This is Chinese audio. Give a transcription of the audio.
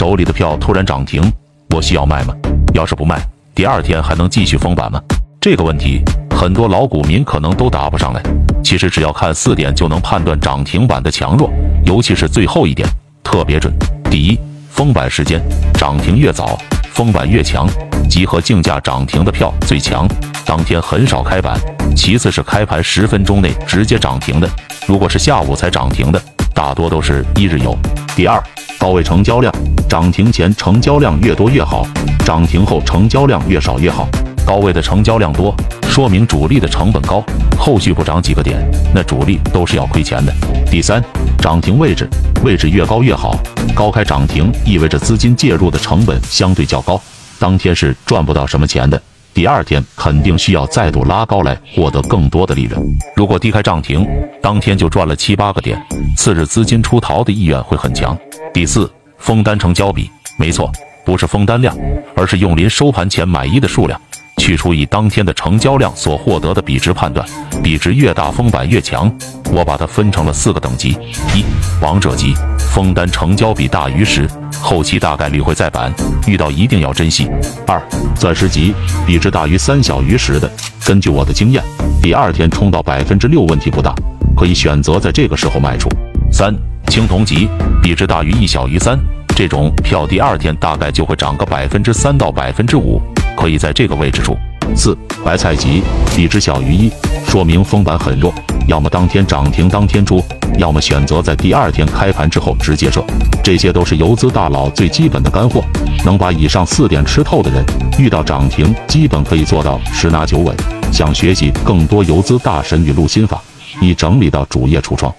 手里的票突然涨停，我需要卖吗？要是不卖，第二天还能继续封板吗？这个问题很多老股民可能都答不上来。其实只要看四点就能判断涨停板的强弱，尤其是最后一点特别准。第一，封板时间，涨停越早，封板越强，集合竞价涨停的票最强，当天很少开板。其次是开盘十分钟内直接涨停的，如果是下午才涨停的，大多都是一日游。第二，高位成交量，涨停前成交量越多越好，涨停后成交量越少越好。高位的成交量多，说明主力的成本高，后续不涨几个点，那主力都是要亏钱的。第三，涨停位置，位置越高越好，高开涨停意味着资金介入的成本相对较高，当天是赚不到什么钱的。第二天肯定需要再度拉高来获得更多的利润。如果低开涨停，当天就赚了七八个点，次日资金出逃的意愿会很强。第四，封单成交比，没错，不是封单量，而是用临收盘前买一的数量，去除以当天的成交量所获得的比值判断，比值越大封板越强。我把它分成了四个等级：一，王者级，封单成交比大于十。后期大概率会再板，遇到一定要珍惜。二，钻石级，比值大于三小于十的，根据我的经验，第二天冲到百分之六问题不大，可以选择在这个时候卖出。三，青铜级，比值大于一小于三，这种票第二天大概就会涨个百分之三到百分之五，可以在这个位置出。四，白菜级，比值小于一，说明封板很弱，要么当天涨停当天出。要么选择在第二天开盘之后直接撤，这些都是游资大佬最基本的干货。能把以上四点吃透的人，遇到涨停基本可以做到十拿九稳。想学习更多游资大神语录心法，已整理到主页橱窗。